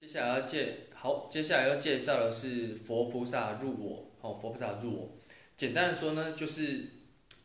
接下来要介好，接下来要介绍的是佛菩萨入我，好，佛菩萨入我。简单的说呢，就是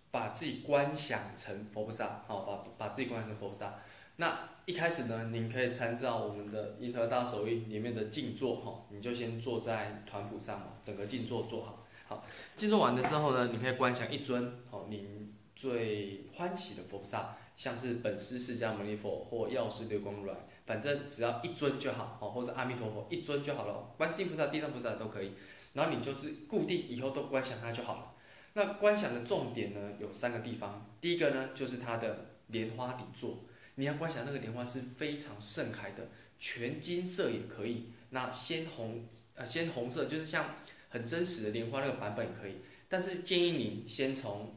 把自己观想成佛菩萨，好，把把自己观想成佛菩萨。那一开始呢，您可以参照我们的银河大手印里面的静坐，哈，你就先坐在团谱上嘛，整个静坐坐好。好，静坐完了之后呢，你可以观想一尊，好，您最欢喜的佛菩萨，像是本师释迦牟尼佛或药师流光如来。反正只要一尊就好，哦，或者阿弥陀佛一尊就好了，观世音菩萨、地藏菩萨都可以。然后你就是固定以后都观想它就好了。那观想的重点呢有三个地方，第一个呢就是它的莲花底座，你要观想那个莲花是非常盛开的，全金色也可以，那鲜红呃鲜红色就是像很真实的莲花那个版本也可以，但是建议你先从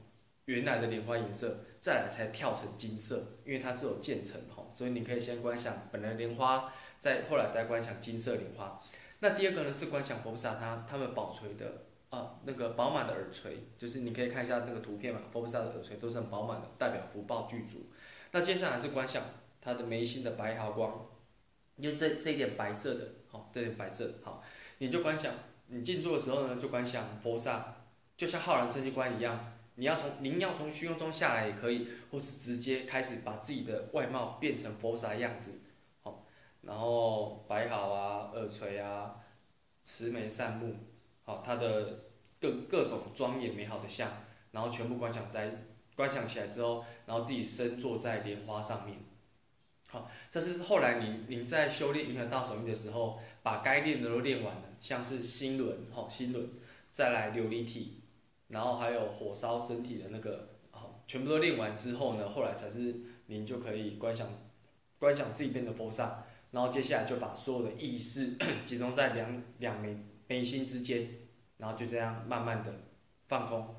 原来的莲花颜色。再来才跳成金色，因为它是有渐层哈，所以你可以先观想本来莲花，再后来再观想金色莲花。那第二个呢是观想佛菩萨他他们宝垂的啊那个饱满的耳垂，就是你可以看一下那个图片嘛，佛菩萨的耳垂都是很饱满的，代表福报具足。那接下来是观想他的眉心的白毫光，就这这一点白色的，好，这点白色好，你就观想你静坐的时候呢，就观想佛萨，就像浩然正气观一样。你要从您要从虚空中下来也可以，或是直接开始把自己的外貌变成佛萨样子，好，然后摆好啊，耳垂啊，慈眉善目，好，他的各各种庄严美好的像，然后全部观想在观想起来之后，然后自己身坐在莲花上面，好，这是后来您您在修炼银河大手印的时候，把该练的都练完了，像是心轮，好，心轮，再来琉璃体。然后还有火烧身体的那个，好，全部都练完之后呢，后来才是您就可以观想，观想自己变成佛萨，然后接下来就把所有的意识 集中在两两眉眉心之间，然后就这样慢慢的放空，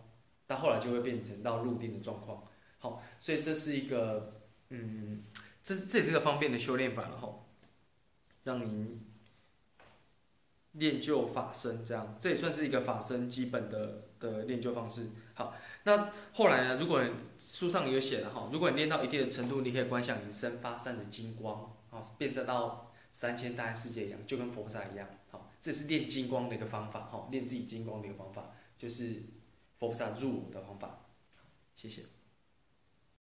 到后来就会变成到入定的状况。好，所以这是一个，嗯，这这也是个方便的修炼法了哈，让您。练就法身，这样这也算是一个法身基本的的练就方式。好，那后来呢？如果书上有写了哈，如果你练到一定的程度，你可以观想你身发散的金光，啊，变色到三千大千世界一样，就跟佛萨一样。好，这是练金光的一个方法，哈，练自己金光的一个方法，就是佛菩萨入我的方法。谢谢。